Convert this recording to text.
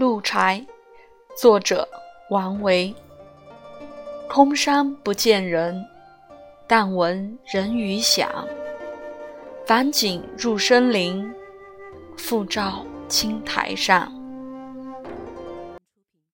鹿柴作者王维。空山不见人但闻人语响。返景入深林复照青苔上